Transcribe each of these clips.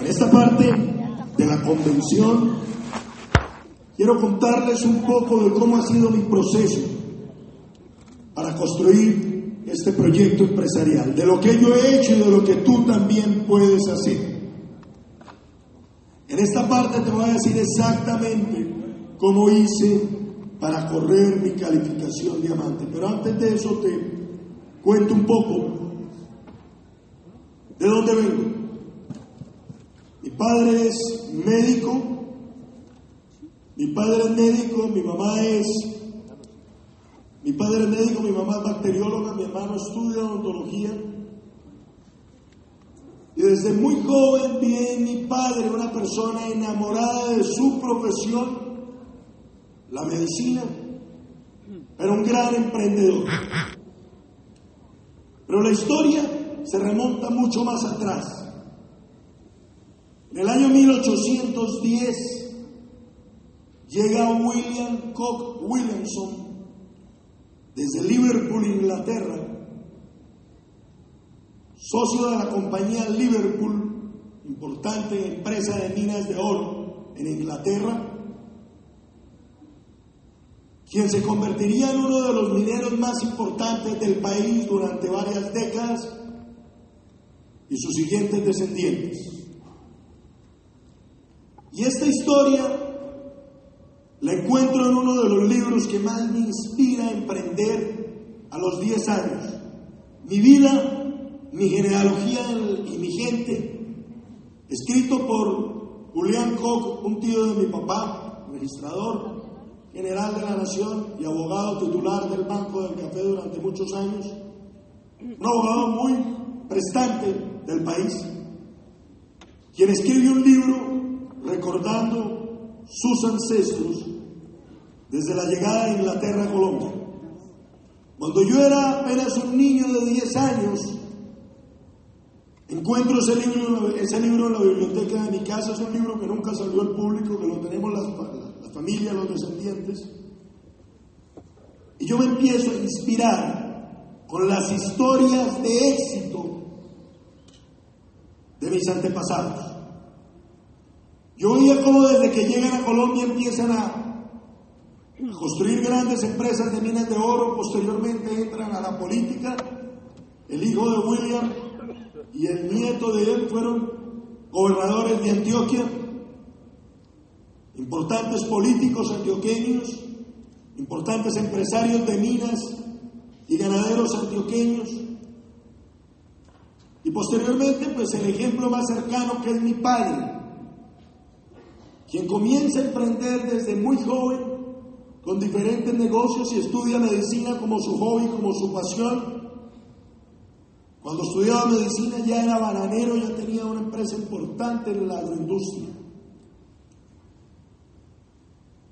En esta parte de la convención, quiero contarles un poco de cómo ha sido mi proceso para construir este proyecto empresarial, de lo que yo he hecho y de lo que tú también puedes hacer. En esta parte te voy a decir exactamente cómo hice para correr mi calificación diamante, pero antes de eso te cuento un poco de dónde vengo. Mi padre es médico, mi padre es médico, mi mamá es mi padre es médico, mi mamá es bacterióloga, mi hermano estudia odontología. Y desde muy joven vi en mi padre una persona enamorada de su profesión, la medicina, pero un gran emprendedor. Pero la historia se remonta mucho más atrás. En el año 1810 llega William Cook Williamson desde Liverpool, Inglaterra, socio de la compañía Liverpool, importante empresa de minas de oro en Inglaterra, quien se convertiría en uno de los mineros más importantes del país durante varias décadas y sus siguientes descendientes. Y esta historia la encuentro en uno de los libros que más me inspira a emprender a los 10 años. Mi vida, mi genealogía y mi gente, escrito por Julián Koch, un tío de mi papá, registrador general de la Nación y abogado titular del Banco del Café durante muchos años, un abogado muy prestante del país, quien escribe un libro recordando sus ancestros desde la llegada de Inglaterra a Colombia. Cuando yo era apenas un niño de 10 años, encuentro ese libro, ese libro en la biblioteca de mi casa, es un libro que nunca salió al público, que lo tenemos las, las familias, los descendientes, y yo me empiezo a inspirar con las historias de éxito mis antepasados. Yo veía cómo desde que llegan a Colombia empiezan a construir grandes empresas de minas de oro, posteriormente entran a la política. El hijo de William y el nieto de él fueron gobernadores de Antioquia, importantes políticos antioqueños, importantes empresarios de minas y ganaderos antioqueños. Y posteriormente, pues el ejemplo más cercano que es mi padre, quien comienza a emprender desde muy joven con diferentes negocios y estudia medicina como su hobby, como su pasión. Cuando estudiaba medicina ya era bananero, ya tenía una empresa importante en la agroindustria.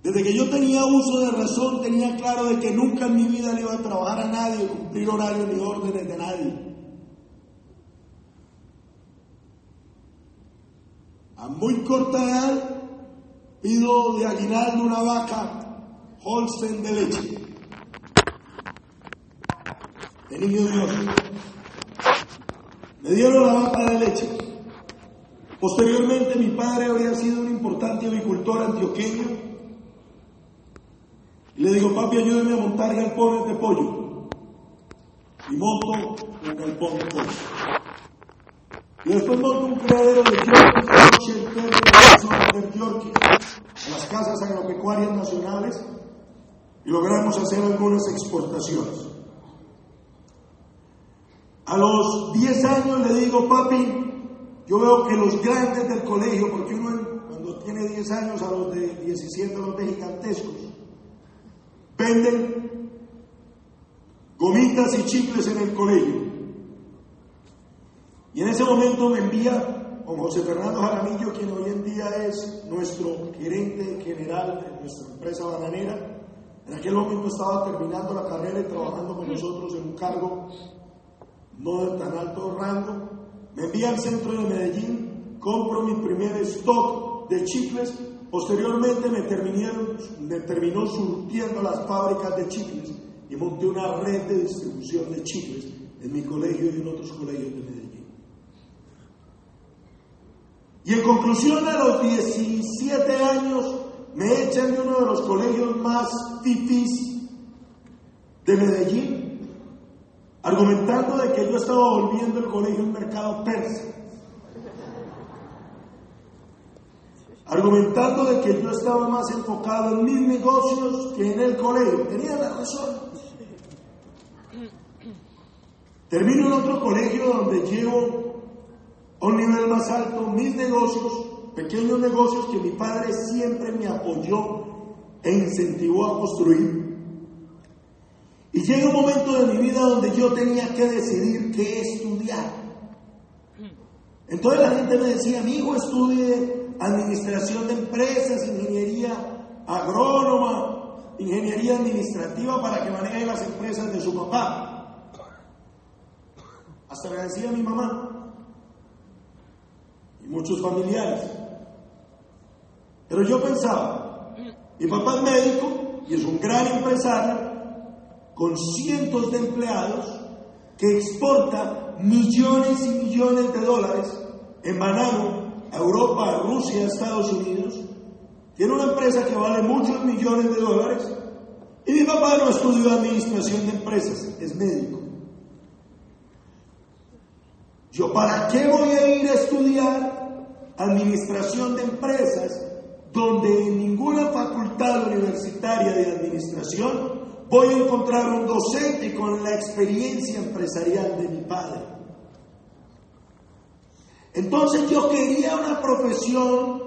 Desde que yo tenía uso de razón tenía claro de que nunca en mi vida le iba a trabajar a nadie, cumplir horarios ni órdenes de nadie. A muy corta edad pido de aguinaldo una vaca Holstein de leche. De niño Dios. Me dieron la vaca de leche. Posteriormente mi padre había sido un importante avicultor antioqueño. Y le digo, papi, ayúdeme a montar galpones de pollo. Y monto un galpón de pollo. Y después monto un criadero de Yorkie, de Yorkie, a las casas agropecuarias nacionales y logramos hacer algunas exportaciones. A los 10 años le digo, papi, yo veo que los grandes del colegio, porque uno cuando tiene 10 años a los de 17, a los de gigantescos, venden gomitas y chicles en el colegio. Y en ese momento me envía con José Fernando Jaramillo, quien hoy en día es nuestro gerente general de nuestra empresa bananera. En aquel momento estaba terminando la carrera y trabajando con nosotros en un cargo no de tan alto rango. Me envía al centro de Medellín, compro mi primer stock de chicles. Posteriormente me, me terminó surtiendo las fábricas de chicles y monté una red de distribución de chicles en mi colegio y en otros colegios de Medellín. Y en conclusión, a los 17 años me echan de uno de los colegios más fifís de Medellín, argumentando de que yo estaba volviendo el colegio un mercado persa. Argumentando de que yo estaba más enfocado en mis negocios que en el colegio. Tenía la razón. Termino en otro colegio donde llevo a un nivel más alto mis negocios, pequeños negocios que mi padre siempre me apoyó e incentivó a construir. Y llega un momento de mi vida donde yo tenía que decidir qué estudiar. Entonces la gente me decía, mi hijo estudie administración de empresas, ingeniería agrónoma, ingeniería administrativa para que maneje las empresas de su papá. Hasta me decía mi mamá, y muchos familiares. Pero yo pensaba, mi papá es médico y es un gran empresario con cientos de empleados que exporta millones y millones de dólares en banano a Europa, a Rusia, a Estados Unidos. Tiene una empresa que vale muchos millones de dólares. Y mi papá no estudió administración de empresas, es médico. Yo, ¿para qué voy a ir a estudiar administración de empresas donde en ninguna facultad universitaria de administración voy a encontrar un docente con la experiencia empresarial de mi padre? Entonces yo quería una profesión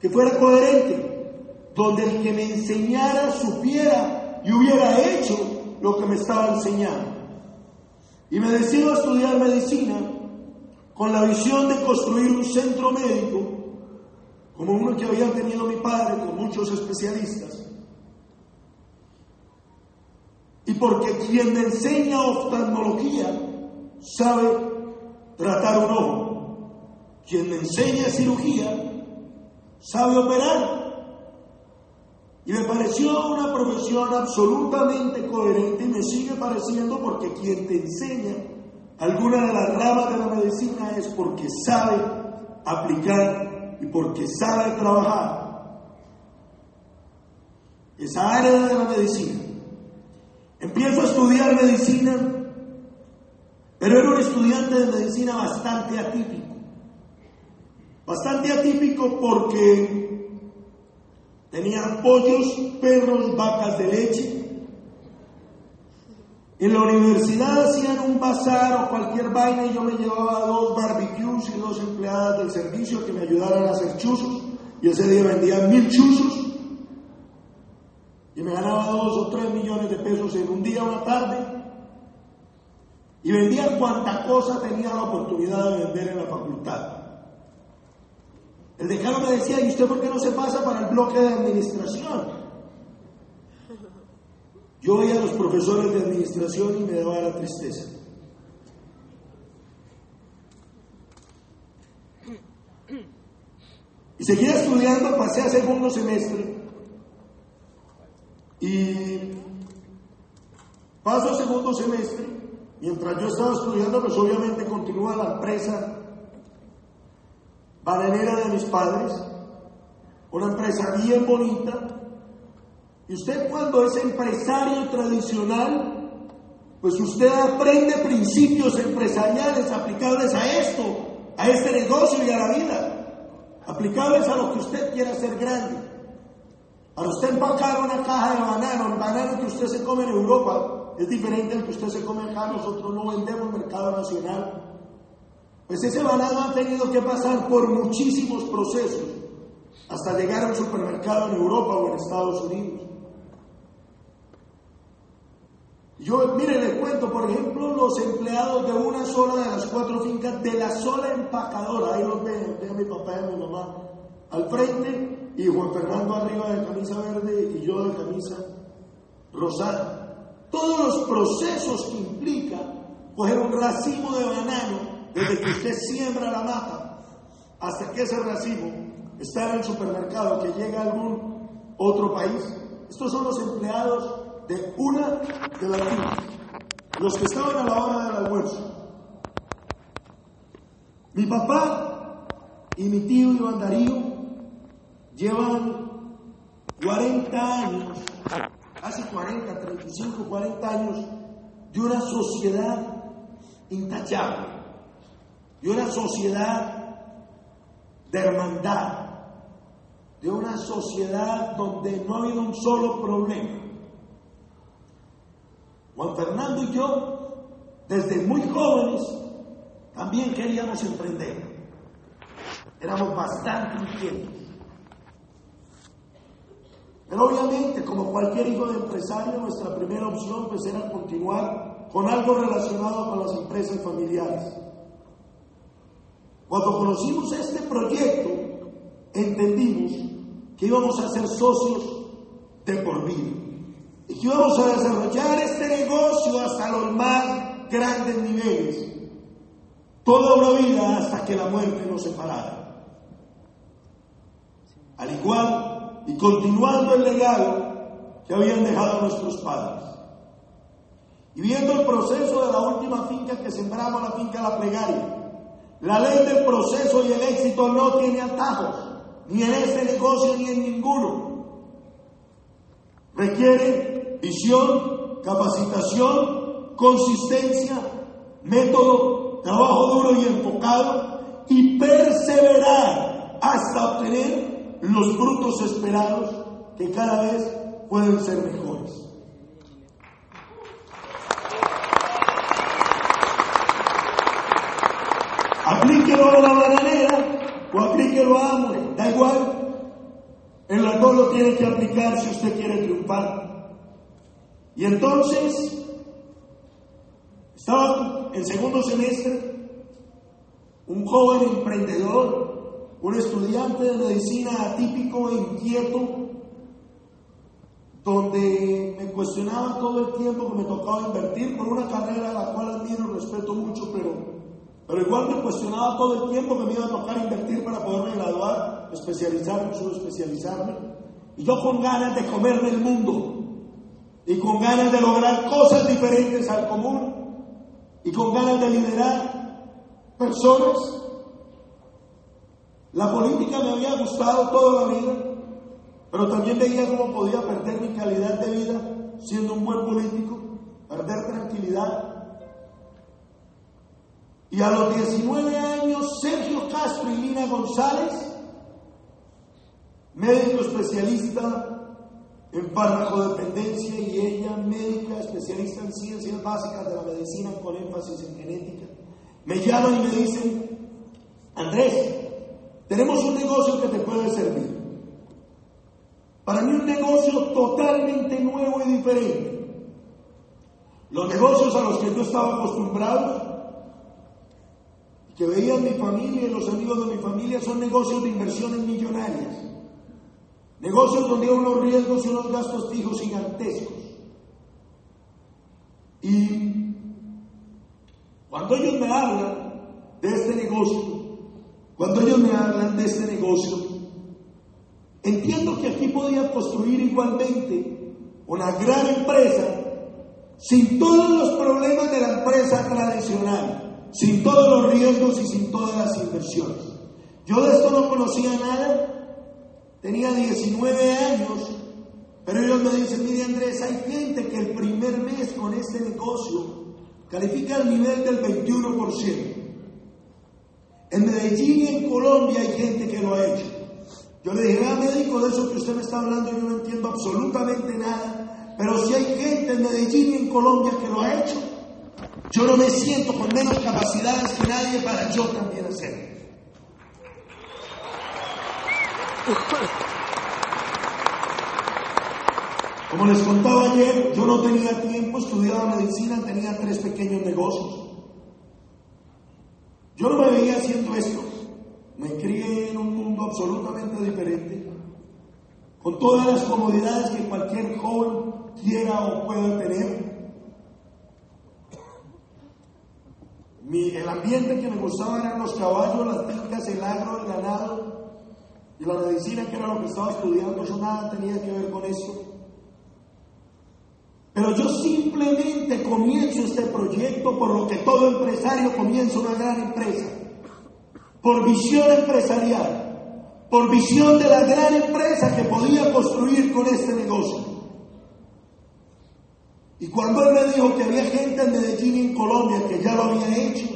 que fuera coherente, donde el que me enseñara supiera y hubiera hecho lo que me estaba enseñando. Y me decido a estudiar medicina con la visión de construir un centro médico, como uno que había tenido mi padre, con muchos especialistas. Y porque quien me enseña oftalmología sabe tratar un ojo. Quien me enseña cirugía sabe operar. Y me pareció una profesión absolutamente coherente y me sigue pareciendo porque quien te enseña alguna de las ramas de la medicina es porque sabe aplicar y porque sabe trabajar esa área de la medicina. Empiezo a estudiar medicina, pero era un estudiante de medicina bastante atípico. Bastante atípico porque Tenía pollos, perros, vacas de leche. En la universidad hacían un bazar o cualquier vaina y yo me llevaba dos barbecues y dos empleadas del servicio que me ayudaran a hacer chuzos. Y ese día vendían mil chuzos y me ganaba dos o tres millones de pesos en un día o una tarde. Y vendía cuanta cosa tenía la oportunidad de vender en la facultad. El decano me decía, ¿y usted por qué no se pasa para el bloque de administración? Yo oía a los profesores de administración y me daba la tristeza. Y seguía estudiando, pasé a segundo semestre. Y paso a segundo semestre. Mientras yo estaba estudiando, pues obviamente continúa la empresa bananera de mis padres, una empresa bien bonita. Y usted cuando es empresario tradicional, pues usted aprende principios empresariales aplicables a esto, a este negocio y a la vida, aplicables a lo que usted quiera hacer grande. Para usted empacar una caja de banano, el banano que usted se come en Europa es diferente al que usted se come acá, nosotros no vendemos mercado nacional. Pues ese banano ha tenido que pasar por muchísimos procesos hasta llegar a un supermercado en Europa o en Estados Unidos. Yo, mire, le cuento, por ejemplo, los empleados de una sola de las cuatro fincas de la sola empacadora, ahí los ven, a mi papá y mi mamá al frente y Juan Fernando arriba de camisa verde y yo de camisa rosada. Todos los procesos que implica coger un racimo de banano desde que usted siembra la mata hasta que ese racimo está en el supermercado que llega a algún otro país. Estos son los empleados de una de las fincas, los que estaban a la hora del almuerzo. Mi papá y mi tío Iván Darío llevan 40 años, casi 40, 35, 40 años de una sociedad intachable, de una sociedad de hermandad, de una sociedad donde no ha habido un solo problema. Juan Fernando y yo, desde muy jóvenes, también queríamos emprender. Éramos bastante inquietos. Pero obviamente, como cualquier hijo de empresario, nuestra primera opción pues era continuar con algo relacionado con las empresas familiares. Cuando conocimos este proyecto, entendimos que íbamos a ser socios de por vida y que íbamos a desarrollar este negocio hasta los más grandes niveles, toda una vida hasta que la muerte nos separara. Al igual y continuando el legado que habían dejado nuestros padres. Y viendo el proceso de la última finca que sembramos, la finca La Plegaria, la ley del proceso y el éxito no tiene atajos, ni en este negocio ni en ninguno. Requiere visión, capacitación, consistencia, método, trabajo duro y enfocado y perseverar hasta obtener los frutos esperados que cada vez pueden ser mejores. A la bananera o aplíquelo a hambre, da igual. Las dos lo tiene que aplicar si usted quiere triunfar. Y entonces, estaba en segundo semestre, un joven emprendedor, un estudiante de medicina atípico e inquieto, donde me cuestionaba todo el tiempo que me tocaba invertir por una carrera a la cual admiro y respeto mucho, pero, pero igual me cuestionaba todo el tiempo que me iba a tocar invertir para poderme graduar, especializarme, subespecializarme, y yo con ganas de comerme el mundo, y con ganas de lograr cosas diferentes al común, y con ganas de liderar personas. La política me había gustado toda la vida, pero también veía cómo podía perder mi calidad de vida siendo un buen político, perder tranquilidad. Y a los 19 años, Sergio Castro y Lina González, médico especialista en farmacodependencia y ella médica especialista en ciencias básicas de la medicina con énfasis en genética, me llaman y me dicen, Andrés, tenemos un negocio que te puede servir. Para mí un negocio totalmente nuevo y diferente. Los negocios a los que yo estaba acostumbrado, que veía mi familia y los amigos de mi familia, son negocios de inversiones millonarias. Negocios donde hay unos riesgos y unos gastos fijos gigantescos. Y cuando ellos me hablan de este negocio, cuando ellos me hablan de este negocio, entiendo que aquí podía construir igualmente una gran empresa sin todos los problemas de la empresa tradicional, sin todos los riesgos y sin todas las inversiones. Yo de esto no conocía nada, tenía 19 años, pero ellos me dicen, mire Andrés, hay gente que el primer mes con este negocio califica al nivel del 21%. En Medellín y en Colombia hay gente que lo ha hecho. Yo le dije, vea médico, de eso que usted me está hablando yo no entiendo absolutamente nada, pero si hay gente en Medellín y en Colombia que lo ha hecho, yo no me siento con menos capacidades que nadie para yo también hacerlo. Como les contaba ayer, yo no tenía tiempo, estudiaba medicina, tenía tres pequeños negocios. Yo no me veía haciendo esto. Me crié en un mundo absolutamente diferente, con todas las comodidades que cualquier joven quiera o pueda tener. El ambiente que me gustaba eran los caballos, las fincas, el agro, el ganado y la medicina, que era lo que estaba estudiando. Yo nada tenía que ver con eso. Pero yo simplemente comienzo este proyecto por lo que todo empresario comienza una gran empresa. Por visión empresarial. Por visión de la gran empresa que podía construir con este negocio. Y cuando él me dijo que había gente en Medellín y en Colombia que ya lo había hecho,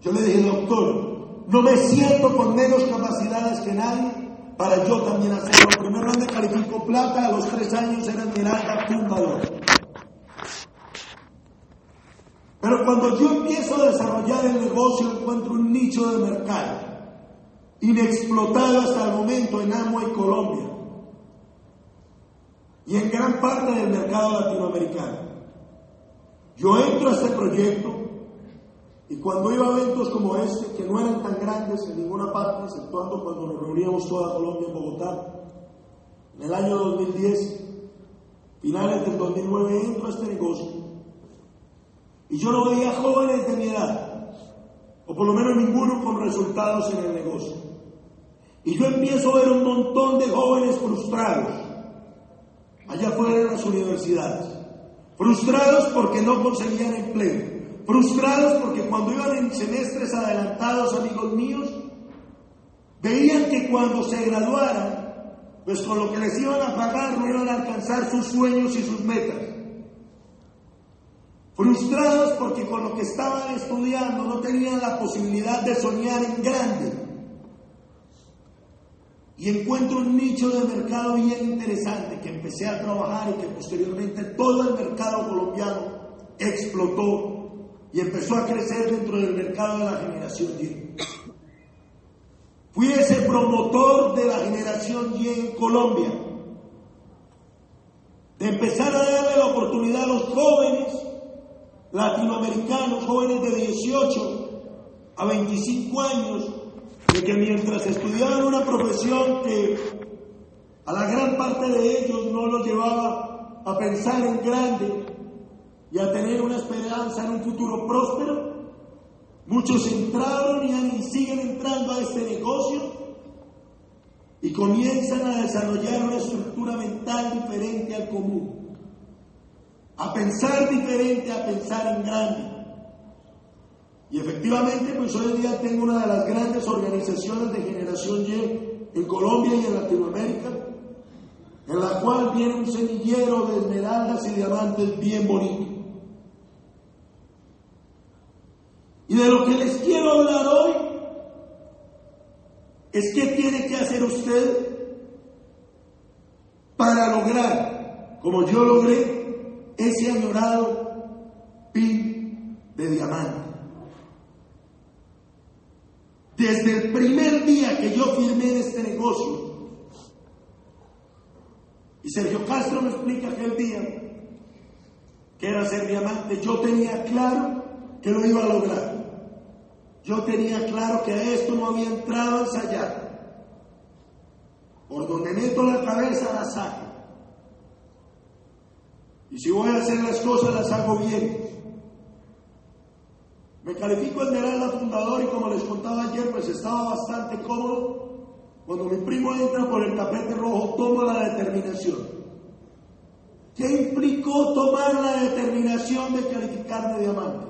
yo le dije, doctor, no me siento con menos capacidades que nadie para yo también hacerlo. Primero me calificó plata, a los tres años era Miranda Tumbador. Pero cuando yo empiezo a desarrollar el negocio, encuentro un nicho de mercado inexplotado hasta el momento en Amway Colombia y en gran parte del mercado latinoamericano. Yo entro a este proyecto y cuando iba a eventos como este, que no eran tan grandes en ninguna parte, exceptuando cuando nos reuníamos toda Colombia en Bogotá, en el año 2010, finales del 2009, entro a este negocio y yo no veía jóvenes de mi edad, o por lo menos ninguno con resultados en el negocio. Y yo empiezo a ver un montón de jóvenes frustrados, allá afuera en las universidades. Frustrados porque no conseguían empleo. Frustrados porque cuando iban en semestres adelantados, amigos míos, veían que cuando se graduaran, pues con lo que les iban a pagar no iban a alcanzar sus sueños y sus metas. Frustrados porque con lo que estaban estudiando no tenían la posibilidad de soñar en grande. Y encuentro un nicho de mercado bien interesante que empecé a trabajar y que posteriormente todo el mercado colombiano explotó y empezó a crecer dentro del mercado de la generación Y. Fui ese promotor de la generación Y en Colombia, de empezar a darle la oportunidad a los jóvenes latinoamericanos, jóvenes de 18 a 25 años, de que mientras estudiaban una profesión que a la gran parte de ellos no los llevaba a pensar en grande y a tener una esperanza en un futuro próspero, muchos entraron y siguen entrando a este negocio y comienzan a desarrollar una estructura mental diferente al común a pensar diferente, a pensar en grande. Y efectivamente, pues hoy día tengo una de las grandes organizaciones de generación Y en Colombia y en Latinoamérica, en la cual viene un semillero de esmeraldas y diamantes bien bonito. Y de lo que les quiero hablar hoy es qué tiene que hacer usted para lograr, como yo logré, ese añorado pin de diamante. Desde el primer día que yo firmé este negocio, y Sergio Castro me explica aquel día que era ser diamante, yo tenía claro que lo iba a lograr. Yo tenía claro que a esto no había entrado a ensayar. Por donde meto la cabeza la saco. Y si voy a hacer las cosas, las hago bien. Me califico Esmeralda fundador y como les contaba ayer, pues estaba bastante cómodo. Cuando mi primo entra por el tapete rojo, tomo la determinación. ¿Qué implicó tomar la determinación de calificarme diamante?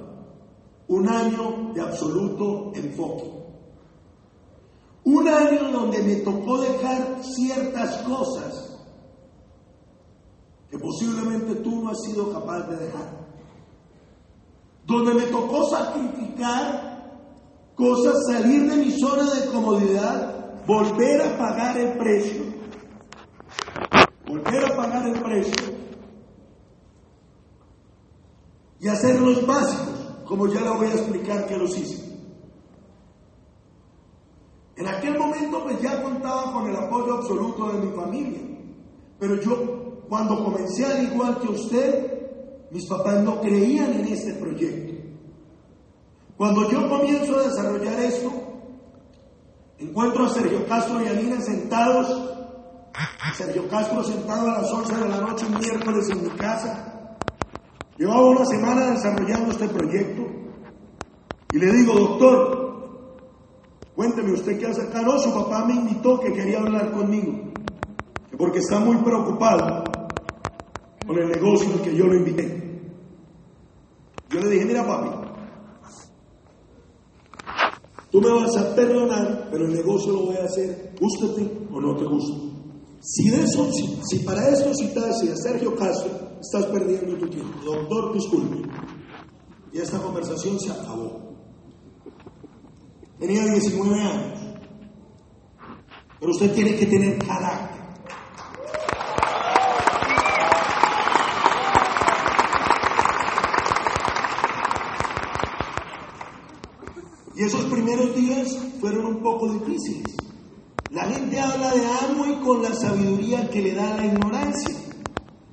Un año de absoluto enfoque. Un año donde me tocó dejar ciertas cosas que posiblemente tú no has sido capaz de dejar. Donde me tocó sacrificar cosas, salir de mi zona de comodidad, volver a pagar el precio, volver a pagar el precio. Y hacer los básicos, como ya lo voy a explicar que los hice. En aquel momento pues ya contaba con el apoyo absoluto de mi familia, pero yo cuando comencé al igual que usted, mis papás no creían en este proyecto. Cuando yo comienzo a desarrollar esto, encuentro a Sergio Castro y a Nina sentados, Sergio Castro sentado a las 11 de la noche un miércoles en mi casa. Llevaba una semana desarrollando este proyecto y le digo, doctor, cuénteme usted qué hace acá. No, su papá me invitó que quería hablar conmigo, porque está muy preocupado con el negocio el que yo lo invité. Yo le dije, mira papi, tú me vas a perdonar, pero el negocio lo voy a hacer, gústate o no te guste. Si, eso, si, si para esto citaste a Sergio Castro, estás perdiendo tu tiempo. Doctor, disculpe. Y esta conversación se acabó. Tenía 19 años. Pero usted tiene que tener carácter. Esos primeros días fueron un poco difíciles. La gente habla de y con la sabiduría que le da la ignorancia.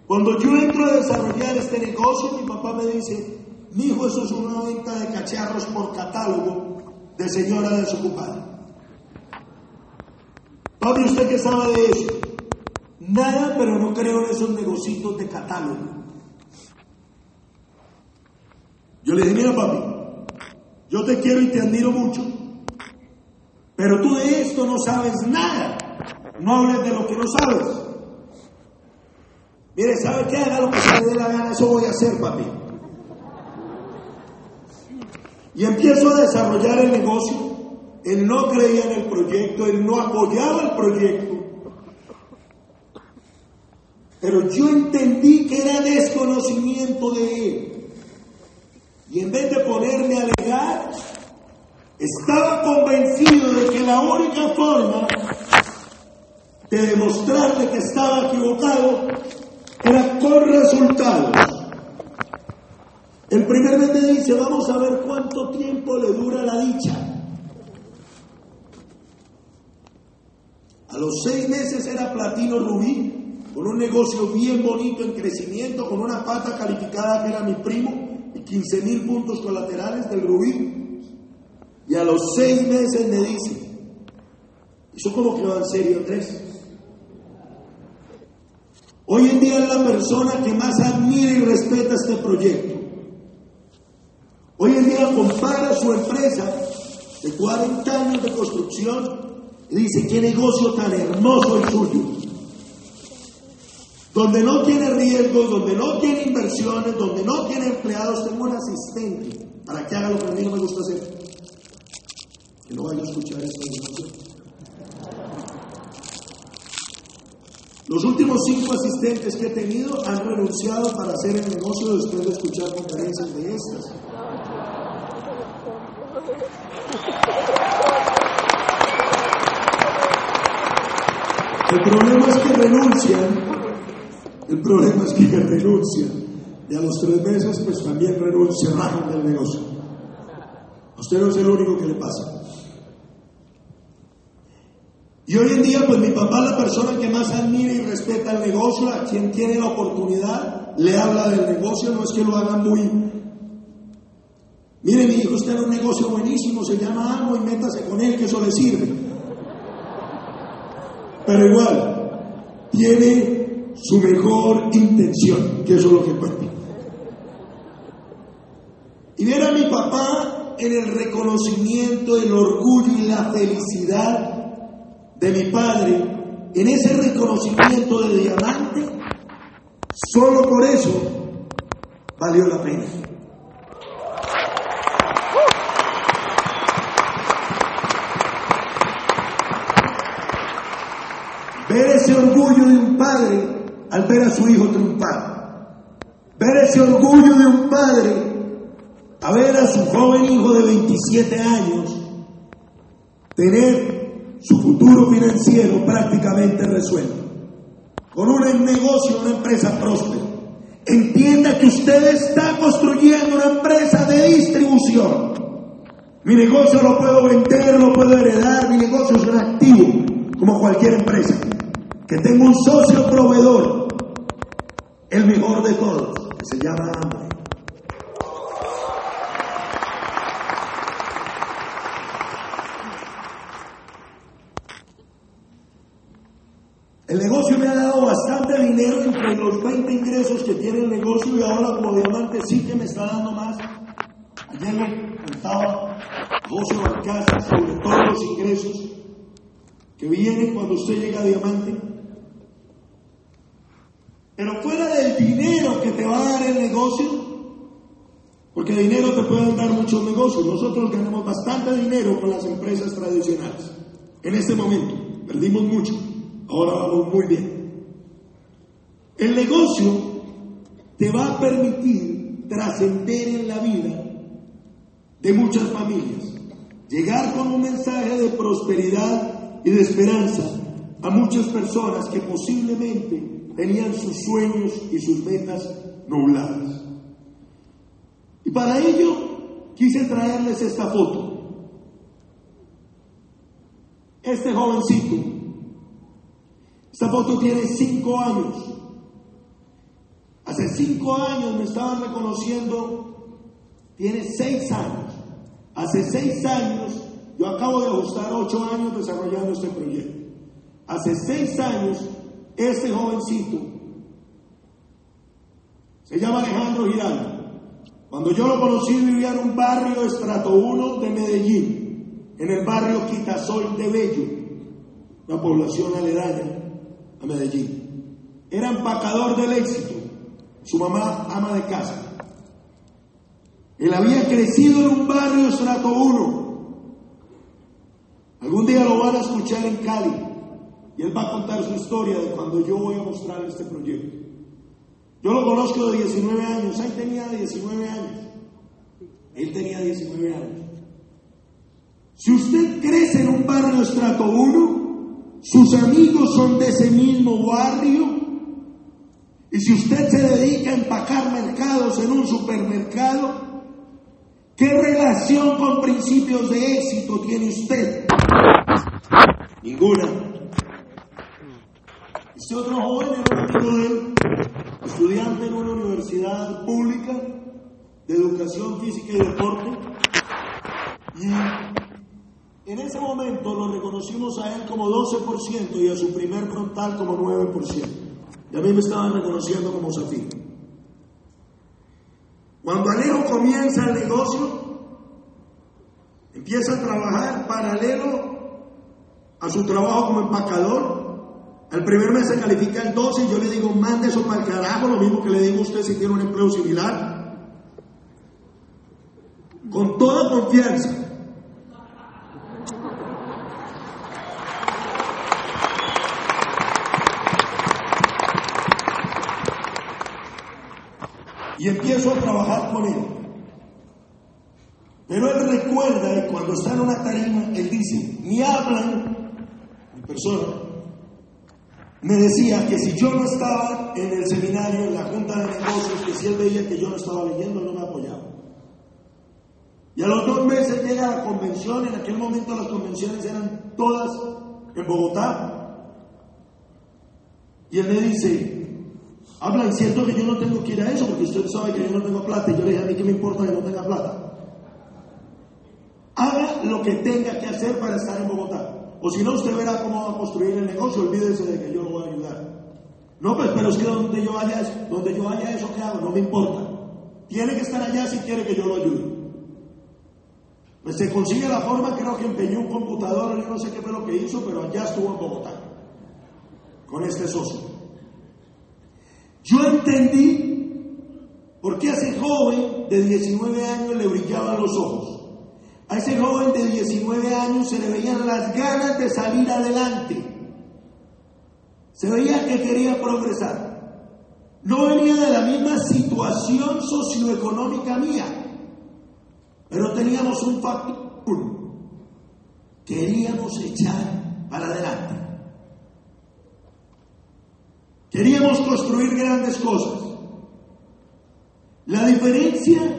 Cuando yo entro a desarrollar este negocio, mi papá me dice, mi hijo, eso es una venta de cacharros por catálogo de señora desocupada. Papi, ¿usted qué sabe de eso? Nada, pero no creo en esos negocios de catálogo. Yo le dije, mira papi, yo te quiero y te admiro mucho, pero tú de esto no sabes nada. No hables de lo que no sabes. Mire, ¿sabe qué? Haga lo que se dé la gana, eso voy a hacer, papi. Y empiezo a desarrollar el negocio. Él no creía en el proyecto, él no apoyaba el proyecto. Pero yo entendí que era desconocimiento de él. Y en vez de ponerme a alegar, estaba convencido de que la única forma de demostrarle que estaba equivocado era con resultados. El primer mes me dice, vamos a ver cuánto tiempo le dura la dicha. A los seis meses era platino rubí, con un negocio bien bonito en crecimiento, con una pata calificada que era mi primo 15 mil puntos colaterales del rubí. Y a los seis meses me dice, ¿eso como que va en serio, Andrés? Hoy en día es la persona que más admira y respeta este proyecto. Hoy en día compara su empresa de 40 años de construcción y dice, qué negocio tan hermoso el suyo. Donde no tiene riesgos, donde no tiene inversiones, donde no tiene empleados, tengo un asistente para que haga lo que a mí no me gusta hacer. Que no vaya a escuchar esto. Los últimos cinco asistentes que he tenido han renunciado para hacer el negocio después de escuchar conferencias de estas. El problema es que renuncian, el problema es que renuncian y a los tres meses pues también renuncian del negocio. A usted no es el único que le pasa. Y hoy en día, pues mi papá es la persona que más admira y respeta el negocio, a quien tiene la oportunidad, le habla del negocio, no es que lo haga muy... Mire, mi hijo, usted tiene un negocio buenísimo, se llama Amo y métase con él, que eso le sirve. Pero igual, tiene su mejor intención, que eso es lo que cuenta. Y ver a mi papá en el reconocimiento, el orgullo y la felicidad de mi padre en ese reconocimiento de diamante, solo por eso valió la pena. Ver ese orgullo de un padre al ver a su hijo triunfar. Ver ese orgullo de un padre a ver a su joven hijo de 27 años tener su futuro financiero prácticamente resuelto. Con un negocio, una empresa próspera. Entienda que usted está construyendo una empresa de distribución. Mi negocio lo puedo vender, lo puedo heredar, mi negocio es un activo, como cualquier empresa. Que tengo un socio proveedor, el mejor de todos, que se llama Amway. El negocio me ha dado bastante dinero entre los 20 ingresos que tiene el negocio y ahora como diamante sí que me está dando más. Ayer me contaba José Balcázar sobre todos los ingresos que vienen cuando usted llega a diamante. Pero fuera del dinero que te va a dar el negocio, porque dinero te pueden dar muchos negocios. Nosotros ganamos bastante dinero con las empresas tradicionales. En este momento, perdimos mucho. Ahora vamos muy bien. El negocio te va a permitir trascender en la vida de muchas familias, llegar con un mensaje de prosperidad y de esperanza a muchas personas que posiblemente tenían sus sueños y sus metas nubladas. Y para ello quise traerles esta foto. Este jovencito esta foto tiene cinco años. Hace cinco años me estaban reconociendo, tiene seis años. Hace seis años, yo acabo de ajustar ocho años desarrollando este proyecto. Hace seis años, este jovencito se llama Alejandro Giraldo. Cuando yo lo conocí vivía en un barrio estrato 1 de Medellín, en el barrio Quitasol de Bello, una población aledaña a Medellín. Era empacador del éxito, su mamá ama de casa. Él había crecido en un barrio estrato 1. Algún día lo van a escuchar en Cali y él va a contar su historia de cuando yo voy a mostrar este proyecto. Yo lo conozco de 19 años, ahí tenía 19 años. Él tenía 19 años. Si usted crece en un barrio estrato 1, sus amigos son de ese mismo barrio. Y si usted se dedica a empacar mercados en un supermercado, ¿qué relación con principios de éxito tiene usted? Ninguna. Este otro joven estudiante en una universidad pública de educación física y deporte, y en ese momento lo reconocimos a él como 12% y a su primer frontal como 9%. Y a mí me estaban reconociendo como Zafiro. Cuando Alejo comienza el negocio, empieza a trabajar paralelo a su trabajo como empacador. Al primer mes se califica el 12 y yo le digo, mande eso para el carajo, lo mismo que le digo a usted si tiene un empleo similar. Con toda confianza. y empiezo a trabajar con él. Pero él recuerda y cuando está en una tarima, él dice, me hablan, mi persona, me decía que si yo no estaba en el seminario, en la junta de negocios, que si él veía que yo no estaba leyendo, no me apoyaba. Y a los dos meses llega la convención, en aquel momento las convenciones eran todas en Bogotá. Y él me dice, Hablan cierto que yo no tengo que ir a eso porque usted sabe que yo no tengo plata. Y yo le dije, a mí qué me importa que no tenga plata. Haga lo que tenga que hacer para estar en Bogotá. O si no, usted verá cómo va a construir el negocio. Olvídese de que yo lo voy a ayudar. No, pues, pero es que donde yo vaya, donde yo vaya eso que hago, no me importa. Tiene que estar allá si quiere que yo lo ayude. Pues se consigue la forma, creo que empeñó un computador, yo no sé qué fue lo que hizo, pero allá estuvo en Bogotá, con este socio. Yo entendí por qué a ese joven de 19 años le brillaban los ojos. A ese joven de 19 años se le veían las ganas de salir adelante. Se veía que quería progresar. No venía de la misma situación socioeconómica mía, pero teníamos un factor. Queríamos echar para adelante. Queríamos construir grandes cosas. La diferencia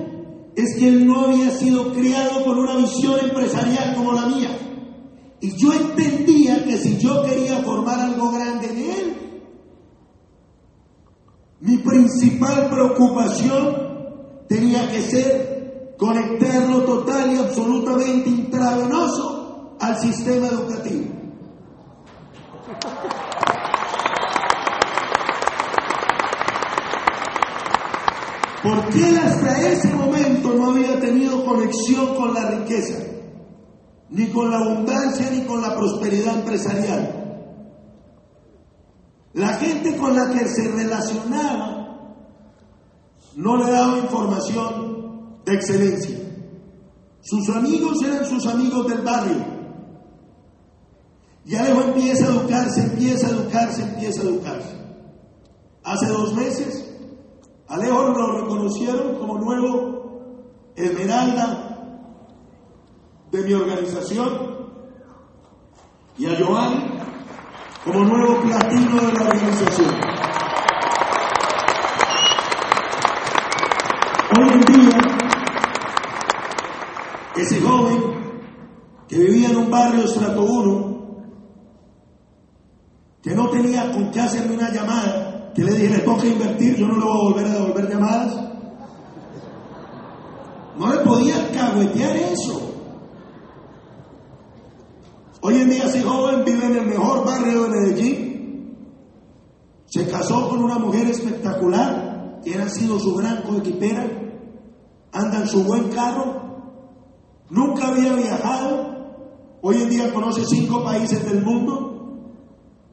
es que él no había sido criado con una visión empresarial como la mía. Y yo entendía que si yo quería formar algo grande en él, mi principal preocupación tenía que ser conectarlo total y absolutamente intravenoso al sistema educativo. Porque él hasta ese momento no había tenido conexión con la riqueza, ni con la abundancia, ni con la prosperidad empresarial. La gente con la que se relacionaba no le daba información de excelencia. Sus amigos eran sus amigos del barrio. Y Alejo empieza a educarse, empieza a educarse, empieza a educarse. Hace dos meses, Alejo lo reconocieron como nuevo Esmeralda de mi organización y a Joan como nuevo platino de la organización. Hoy en día, ese joven que vivía en un barrio estrato 1, que no tenía con qué hacerme una llamada, que le dije, le toca invertir, yo no le voy a volver a devolver llamadas. No le podía caguetear eso. Hoy en día ese joven vive en el mejor barrio de Medellín. Se casó con una mujer espectacular, que ha sido su gran coequipera. Anda en su buen carro. Nunca había viajado. Hoy en día conoce cinco países del mundo.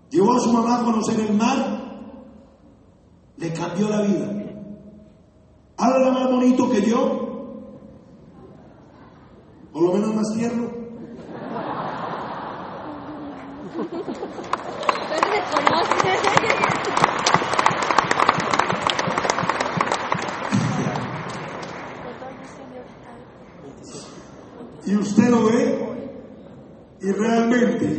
Llevó a su mamá a conocer el mar. Le cambió la vida. Habla más bonito que yo. Por lo menos más tierno. Y usted lo ve y realmente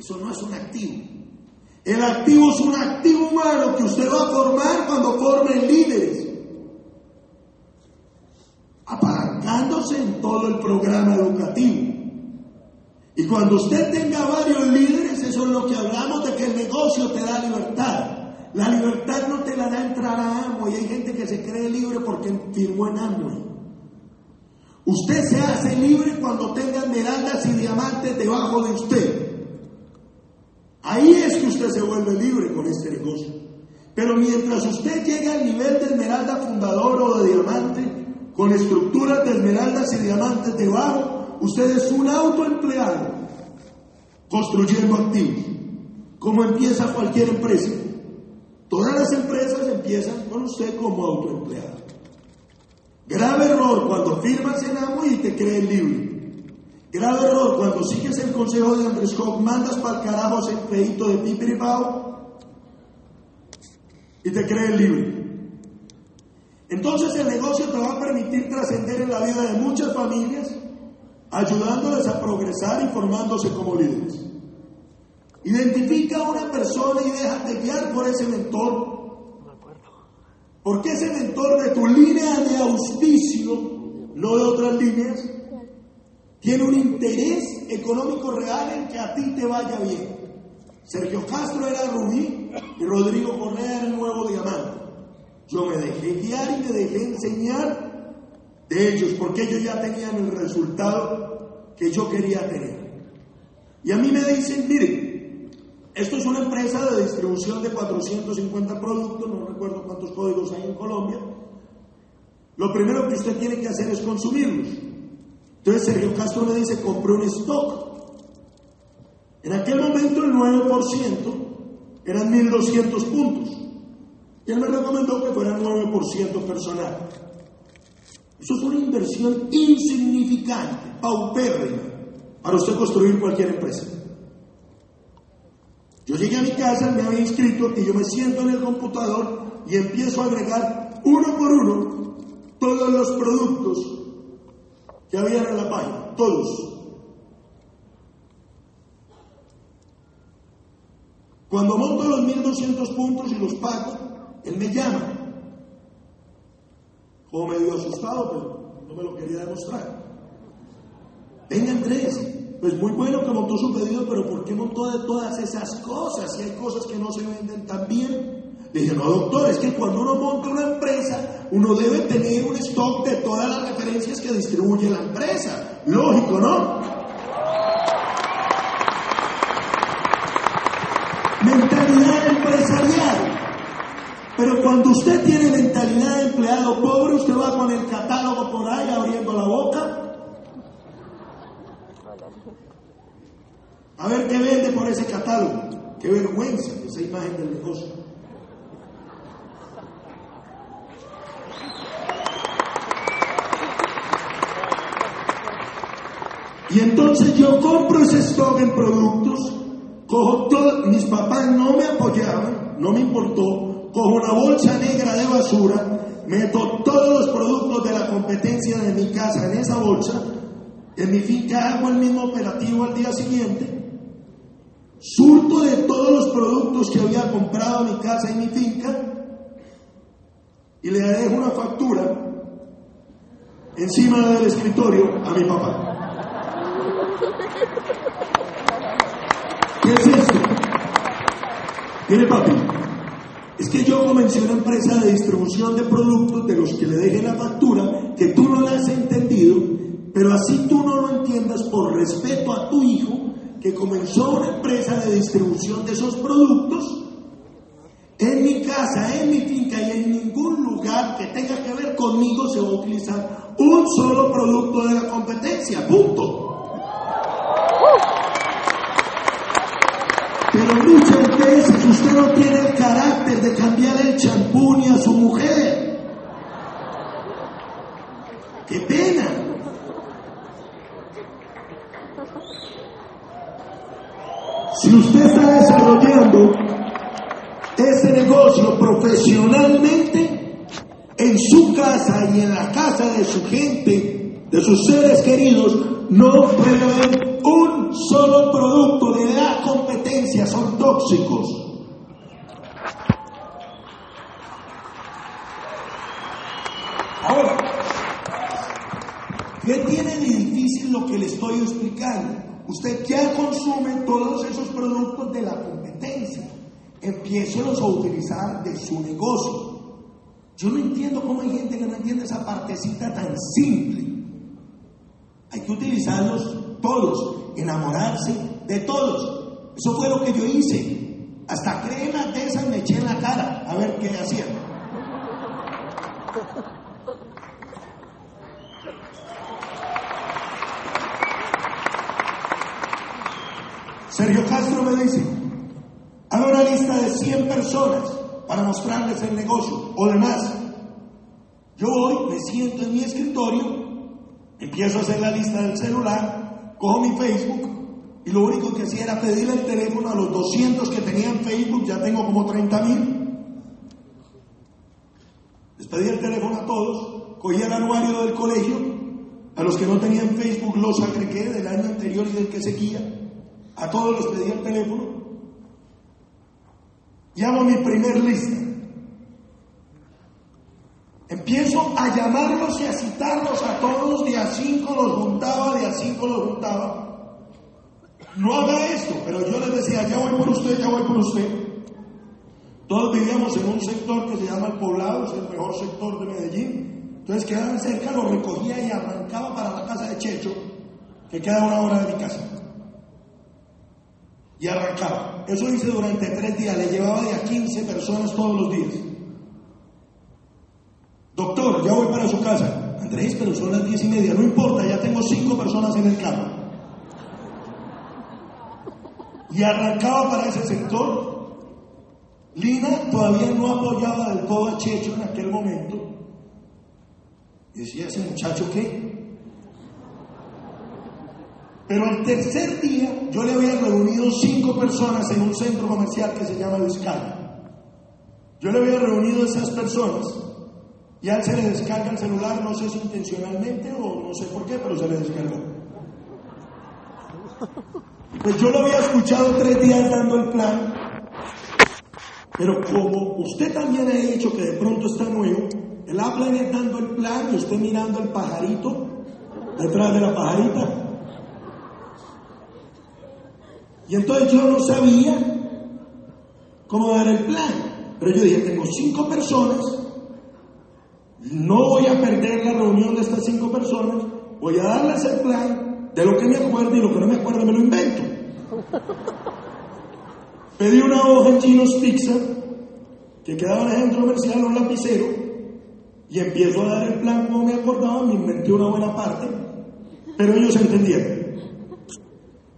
Eso no es un activo. El activo es un activo humano que usted va a formar cuando forme líderes. Apalancándose en todo el programa educativo. Y cuando usted tenga varios líderes, eso es lo que hablamos de que el negocio te da libertad. La libertad no te la da entrar a Amway. Hay gente que se cree libre porque firmó en Amway. Usted se hace libre cuando tenga esmeraldas y diamantes debajo de usted. Ahí es que usted se vuelve libre con este negocio. Pero mientras usted llega al nivel de esmeralda fundador o de diamante, con estructuras de esmeraldas y diamantes debajo, usted es un autoempleado construyendo activos. Como empieza cualquier empresa. Todas las empresas empiezan con usted como autoempleado. Grave error cuando firmas en amo y te crees libre. Grave error cuando sigues el consejo de Andrés Koch, mandas para el carajo ese crédito de Pipiripao y te crees libre. Entonces el negocio te va a permitir trascender en la vida de muchas familias, ayudándoles a progresar y formándose como líderes. Identifica a una persona y déjate guiar por ese mentor. Porque ese mentor de tu línea de auspicio, no de otras líneas, tiene un interés económico real en que a ti te vaya bien. Sergio Castro era Rubí y Rodrigo Correa era el nuevo diamante. Yo me dejé guiar y me dejé enseñar de ellos porque ellos ya tenían el resultado que yo quería tener. Y a mí me dicen, miren, esto es una empresa de distribución de 450 productos, no recuerdo cuántos códigos hay en Colombia. Lo primero que usted tiene que hacer es consumirlos. Entonces Sergio Castro me dice, compré un stock. En aquel momento el 9% eran 1.200 puntos. Y él me recomendó que fuera 9% personal. Eso es una inversión insignificante, paupérrima, para usted construir cualquier empresa. Yo llegué a mi casa, me había inscrito y yo me siento en el computador y empiezo a agregar uno por uno todos los productos que habían en la página, todos. Cuando monto los 1200 puntos y los pago, él me llama. Como medio asustado, pero no me lo quería demostrar. Venga Andrés, pues muy bueno que montó su pedido, pero ¿por qué montó de todas esas cosas? Si hay cosas que no se venden tan bien. Dije, no, doctor, es que cuando uno monta una empresa, uno debe tener un stock de todas las referencias que distribuye la empresa. Lógico, ¿no? Mentalidad empresarial. Pero cuando usted tiene mentalidad de empleado pobre, usted va con el catálogo por ahí abriendo la boca. A ver qué vende por ese catálogo. Qué vergüenza esa imagen del negocio. Y entonces yo compro ese stock en productos, cojo todo, mis papás no me apoyaban, no me importó, cojo una bolsa negra de basura, meto todos los productos de la competencia de mi casa en esa bolsa, en mi finca hago el mismo operativo al día siguiente, surto de todos los productos que había comprado en mi casa y mi finca y le dejo una factura encima del escritorio a mi papá. ¿Qué es esto? Mire papi, es que yo comencé una empresa de distribución de productos de los que le deje la factura que tú no la has entendido, pero así tú no lo entiendas por respeto a tu hijo que comenzó una empresa de distribución de esos productos en mi casa, en mi finca y en ningún lugar que tenga que ver conmigo se va a utilizar un solo producto de la competencia, punto. Pero muchas veces usted no tiene el carácter de cambiar el champú ni a su mujer. ¡Qué pena! Si usted está desarrollando ese negocio profesionalmente en su casa y en la casa de su gente, de sus seres queridos, no puede haber un solo producto de la competencia, son tóxicos. Ahora, ¿qué tiene de difícil lo que le estoy explicando? Usted ya consume todos esos productos de la competencia. Empiécelos a utilizar de su negocio. Yo no entiendo cómo hay gente que no entiende esa partecita tan simple. Hay que utilizarlos todos, enamorarse de todos. Eso fue lo que yo hice. Hasta cremas de esas me eché en la cara a ver qué hacía. Sergio Castro me dice, haga una lista de 100 personas para mostrarles el negocio o demás. Yo voy, me siento en mi escritorio, empiezo a hacer la lista del celular, cojo mi Facebook y lo único que hacía era pedirle el teléfono a los 200 que tenían Facebook, ya tengo como 30 mil. Les pedí el teléfono a todos, cogí el anuario del colegio, a los que no tenían Facebook los agregué del año anterior y del que seguía. A todos les pedí el teléfono. Llamo a mi primer lista. Empiezo a llamarlos y a citarlos a todos, de a cinco los juntaba, de a cinco los juntaba. No haga esto, pero yo les decía, ya voy por usted, ya voy por usted. Todos vivíamos en un sector que se llama El Poblado, es el mejor sector de Medellín. Entonces quedaban cerca, los recogía y arrancaba para la casa de Checho, que queda a una hora de mi casa y arrancaba. Eso hice durante tres días, le llevaba de a 15 personas todos los días. Doctor, ya voy para su casa. Andrés, pero son las diez y media, no importa, ya tengo cinco personas en el carro. Y arrancaba para ese sector Lina todavía no apoyaba del todo a Checho en aquel momento. Decía ese muchacho qué. Pero el tercer día yo le había reunido cinco personas en un centro comercial que se llama Vizcaya. Yo le había reunido a esas personas y a él se le descarga el celular, no sé si intencionalmente o no sé por qué, pero se le descargó. Pues yo lo había escuchado tres días dando el plan, pero como usted también ha dicho que de pronto está nuevo, el habla dando el plan y usted mirando el pajarito detrás de la pajarita. Y entonces yo no sabía cómo dar el plan. Pero yo dije, tengo cinco personas, no voy a perder la reunión de estas cinco personas, voy a darles el plan de lo que me acuerdo y lo que no me acuerdo me lo invento. Pedí una hoja en chinos pizza que quedaba en el centro comercial, un lapicero, y empiezo a dar el plan como me acordaba, me inventé una buena parte, pero ellos entendieron.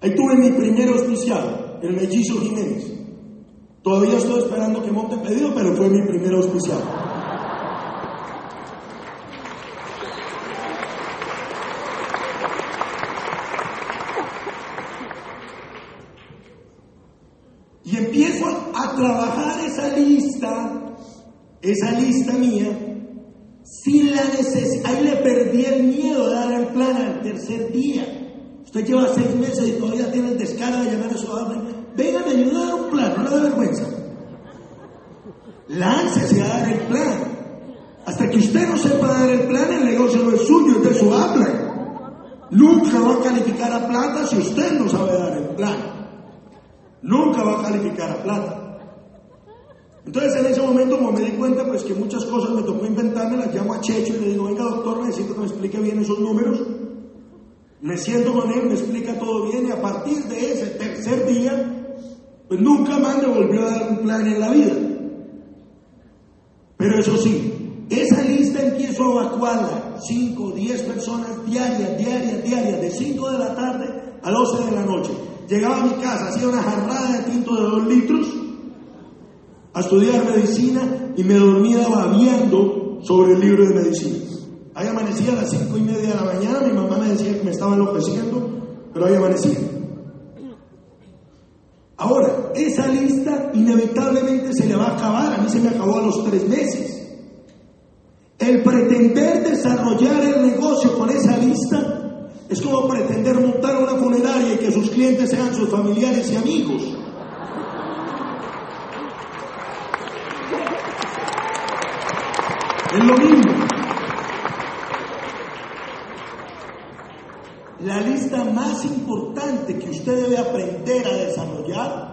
Ahí tuve mi primer auspiciado, el mellizo Jiménez. Todavía estoy esperando que monte pedido, pero fue mi primer auspiciado. Y empiezo a trabajar esa lista, esa lista mía, sin la necesidad. Ahí le perdí el miedo de dar el plan al tercer día. Usted lleva seis meses y todavía tiene el descaro de llamar a su padre. Vengan a ayudar a dar un plan, no le da vergüenza. Láncese a dar el plan. Hasta que usted no sepa dar el plan, el negocio no es suyo, es de su habla. Nunca va a calificar a plata si usted no sabe dar el plan. Nunca va a calificar a plata. Entonces en ese momento, como me di cuenta, pues que muchas cosas me tocó inventarme, las llamo a Checho y le digo, venga doctor, necesito que me explique bien esos números. Me siento con él, me explica todo bien y a partir de ese tercer día, pues nunca más me volvió a dar un plan en la vida. Pero eso sí, esa lista empiezo a evacuarla, 5, 10 personas diarias, diarias, diarias, de 5 de la tarde a 12 de la noche. Llegaba a mi casa, hacía una jarrada de tinto de 2 litros a estudiar medicina y me dormía babiando sobre el libro de medicina. Ahí amanecía a las cinco y media de la mañana, mi mamá me decía que me estaba enloqueciendo, pero ahí amanecía. Ahora, esa lista inevitablemente se le va a acabar, a mí se me acabó a los tres meses. El pretender desarrollar el negocio con esa lista es como pretender montar una funeraria y que sus clientes sean sus familiares y amigos. Es lo mismo. La lista más importante que usted debe aprender a desarrollar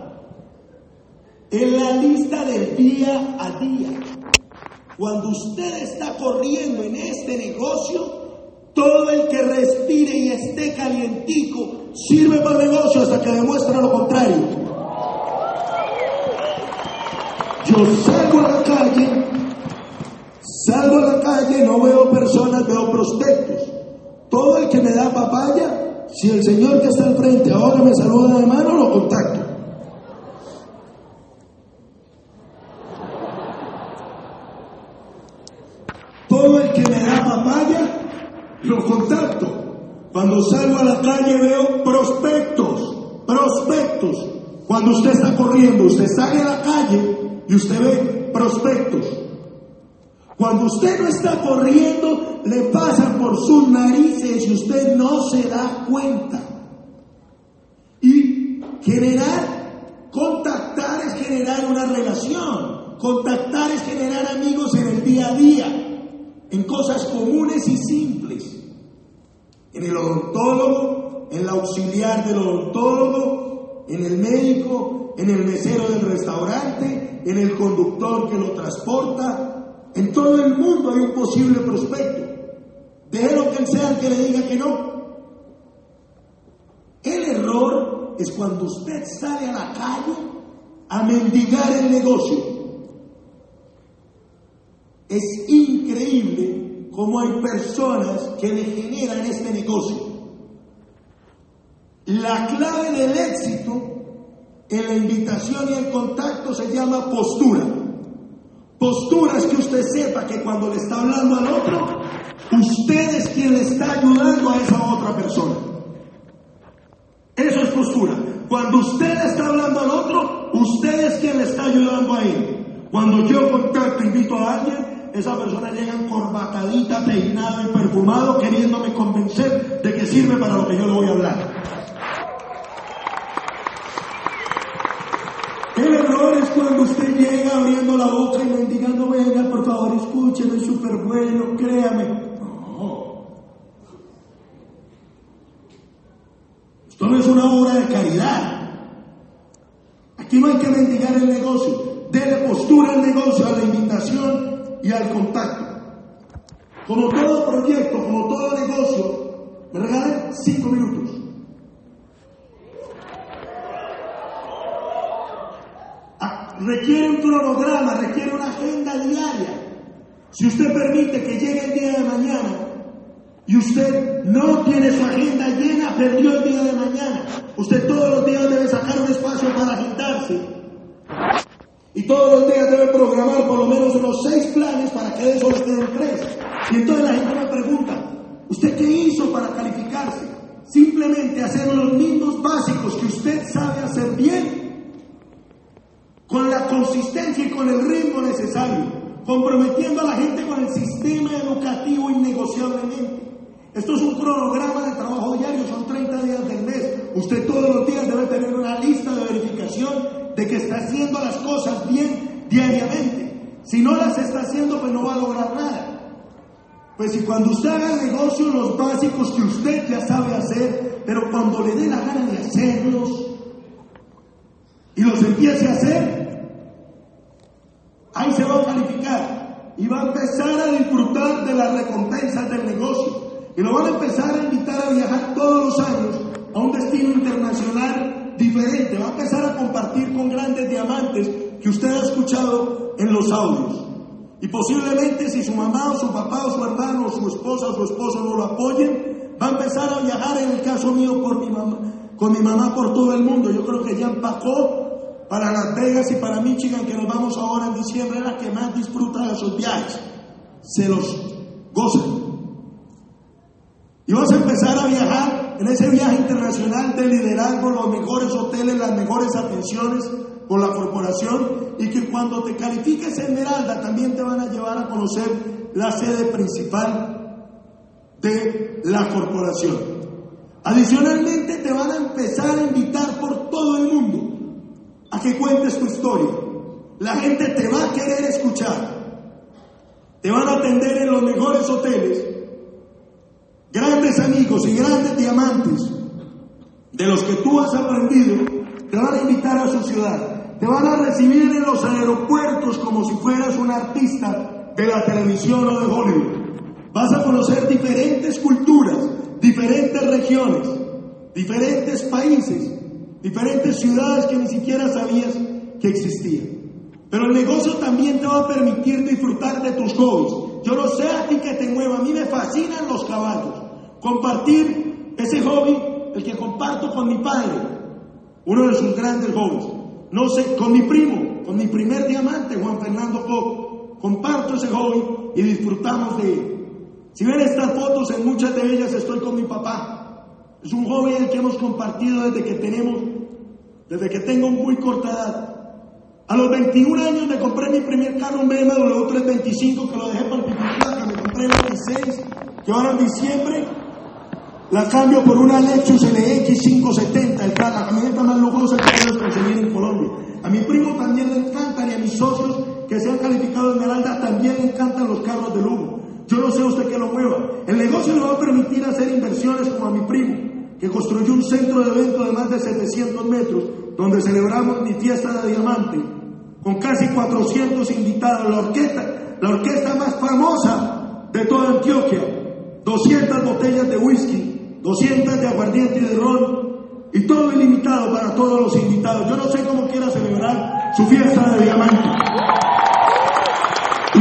es la lista del día a día. Cuando usted está corriendo en este negocio, todo el que respire y esté calientico sirve para el negocio hasta que demuestre lo contrario. Yo salgo a la calle, salgo a la calle, no veo personas, veo prospectos. Todo el que me da papaya, si el señor que está al frente ahora me saluda de mano, lo contacto. Todo el que me da papaya, lo contacto. Cuando salgo a la calle veo prospectos, prospectos. Cuando usted está corriendo, usted sale a la calle y usted ve prospectos. Cuando usted no está corriendo, le pasan por sus narices y usted no se da cuenta. Y generar, contactar es generar una relación. Contactar es generar amigos en el día a día, en cosas comunes y simples. En el odontólogo, en la auxiliar del odontólogo, en el médico, en el mesero del restaurante, en el conductor que lo transporta, en todo el mundo hay un posible prospecto. Déjelo que él sea el que le diga que no. El error es cuando usted sale a la calle a mendigar el negocio. Es increíble cómo hay personas que le generan este negocio. La clave del éxito en la invitación y el contacto se llama postura. Postura es que usted sepa que cuando le está hablando al otro, usted es quien le está ayudando a esa otra persona. Eso es postura. Cuando usted está hablando al otro, usted es quien le está ayudando a él. Cuando yo contacto, invito a alguien, esa persona llega encorbatadita, peinado y perfumado, queriéndome convencer de que sirve para lo que yo le voy a hablar. El error es cuando usted llega abriendo la boca y mendigando, venga, por favor, escúcheme, es súper bueno, créame. No. Esto no es una obra de caridad. Aquí no hay que mendigar el negocio. Dele postura al negocio, a la invitación y al contacto. Como todo proyecto, como todo negocio, me regalan cinco minutos. Requiere un cronograma, requiere una agenda diaria. Si usted permite que llegue el día de mañana y usted no tiene su agenda llena, perdió el día de mañana. Usted todos los días debe sacar un espacio para agendarse. Y todos los días debe programar por lo menos unos seis planes para que eso le queden tres. Y entonces la gente me pregunta, ¿usted qué hizo para calificarse? Simplemente hacer los mismos básicos que usted sabe hacer bien, con la consistencia y con el ritmo necesario, comprometiendo a la gente con el sistema educativo innegociablemente. Esto es un cronograma de trabajo diario, son 30 días del mes. Usted todos los días debe tener una lista de verificación de que está haciendo las cosas bien diariamente. Si no las está haciendo, pues no va a lograr nada. Pues si cuando usted haga el negocio, los básicos que usted ya sabe hacer, pero cuando le dé la gana de hacerlos y los empiece a hacer, ahí se va a calificar y va a empezar a disfrutar de las recompensas del negocio. Y lo van a empezar a invitar a viajar todos los años a un destino internacional diferente. Va a empezar a compartir con grandes diamantes que usted ha escuchado en los audios. Y posiblemente si su mamá o su papá o su hermano o su esposa o su esposo no lo apoyen, va a empezar a viajar en el caso mío con mi mamá por todo el mundo. Yo creo que ya empacó para Las Vegas y para Michigan, que nos vamos ahora en diciembre, es la que más disfruta de esos viajes. Se los gozan. Y vas a empezar a viajar en ese viaje internacional de liderazgo, los mejores hoteles, las mejores atenciones por la corporación y que cuando te califiques Esmeralda también te van a llevar a conocer la sede principal de la corporación. Adicionalmente te van a empezar a invitar por todo el mundo a que cuentes tu historia. La gente te va a querer escuchar. Te van a atender en los mejores hoteles grandes amigos y grandes diamantes de los que tú has aprendido, te van a invitar a su ciudad, te van a recibir en los aeropuertos como si fueras un artista de la televisión o de Hollywood. Vas a conocer diferentes culturas, diferentes regiones, diferentes países, diferentes ciudades que ni siquiera sabías que existían. Pero el negocio también te va a permitir disfrutar de tus hobbies. Yo no sé a ti que te mueva, a mí me fascinan los caballos. Compartir ese hobby, el que comparto con mi padre, uno de sus grandes hobbies. No sé, con mi primo, con mi primer diamante, Juan Fernando Coco, comparto ese hobby y disfrutamos de él. Si ven estas fotos, en muchas de ellas estoy con mi papá. Es un hobby el que hemos compartido desde que tenemos, desde que tengo muy corta edad. A los 21 años me compré mi primer carro, un BMW 325 que lo dejé para el que me compré el 26, que ahora en diciembre la cambio por una Lexus LX 570, el, la camioneta más lujosa que puedes conseguir en Colombia. A mi primo también le encantan y a mis socios que se han calificado en Esmeralda también le encantan los carros de lujo. Yo no sé usted que lo mueva. El negocio le va a permitir hacer inversiones como a mi primo, que construyó un centro de eventos de más de 700 metros, donde celebramos mi fiesta de diamante, con casi 400 invitados, la orquesta, la orquesta más famosa de toda Antioquia, 200 botellas de whisky, 200 de aguardiente y de ron, y todo ilimitado para todos los invitados. Yo no sé cómo quiera celebrar su fiesta de diamante. Y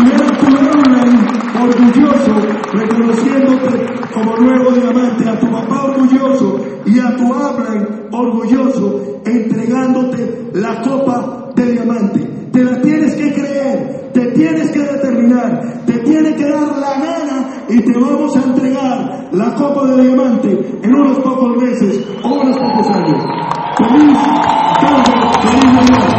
orgulloso, reconociéndote como nuevo diamante, a tu papá orgulloso y a tu Abraham orgulloso, entregándote la copa de diamante. Te la tienes que creer, te tienes que determinar, te tiene que dar la gana y te vamos a entregar la copa de diamante en unos pocos meses o unos pocos años. Feliz, tarde, feliz Navidad.